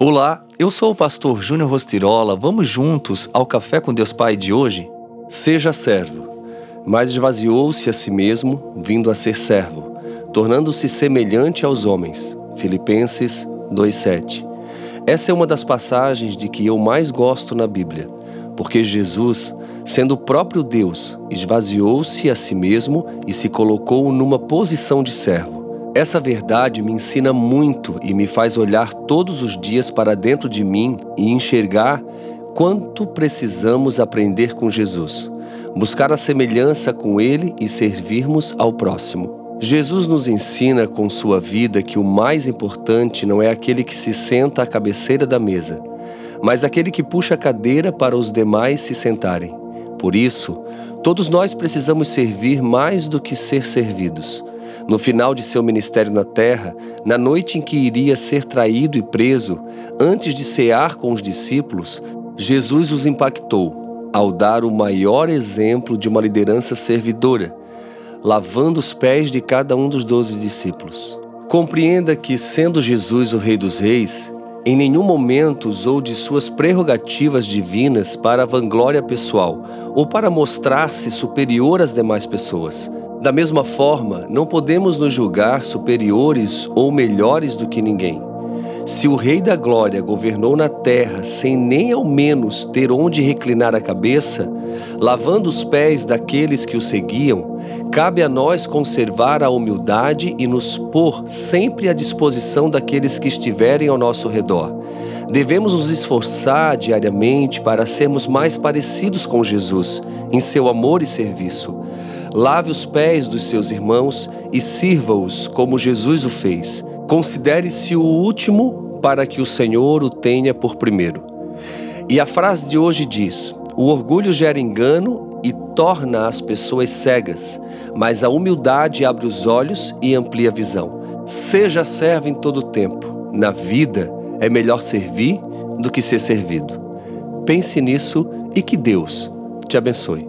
Olá, eu sou o pastor Júnior Rostirola. Vamos juntos ao Café com Deus Pai de hoje? Seja servo, mas esvaziou-se a si mesmo, vindo a ser servo, tornando-se semelhante aos homens. Filipenses 2:7. Essa é uma das passagens de que eu mais gosto na Bíblia, porque Jesus, sendo o próprio Deus, esvaziou-se a si mesmo e se colocou numa posição de servo essa verdade me ensina muito e me faz olhar todos os dias para dentro de mim e enxergar quanto precisamos aprender com Jesus, buscar a semelhança com Ele e servirmos ao próximo. Jesus nos ensina com sua vida que o mais importante não é aquele que se senta à cabeceira da mesa, mas aquele que puxa a cadeira para os demais se sentarem. Por isso, todos nós precisamos servir mais do que ser servidos. No final de seu ministério na terra, na noite em que iria ser traído e preso, antes de cear com os discípulos, Jesus os impactou ao dar o maior exemplo de uma liderança servidora, lavando os pés de cada um dos doze discípulos. Compreenda que, sendo Jesus o Rei dos Reis, em nenhum momento usou de suas prerrogativas divinas para vanglória pessoal ou para mostrar-se superior às demais pessoas. Da mesma forma, não podemos nos julgar superiores ou melhores do que ninguém. Se o Rei da Glória governou na terra sem nem ao menos ter onde reclinar a cabeça, lavando os pés daqueles que o seguiam, cabe a nós conservar a humildade e nos pôr sempre à disposição daqueles que estiverem ao nosso redor. Devemos nos esforçar diariamente para sermos mais parecidos com Jesus em seu amor e serviço lave os pés dos seus irmãos e sirva-os como Jesus o fez. Considere-se o último para que o Senhor o tenha por primeiro. E a frase de hoje diz: O orgulho gera engano e torna as pessoas cegas, mas a humildade abre os olhos e amplia a visão. Seja servo em todo tempo. Na vida é melhor servir do que ser servido. Pense nisso e que Deus te abençoe.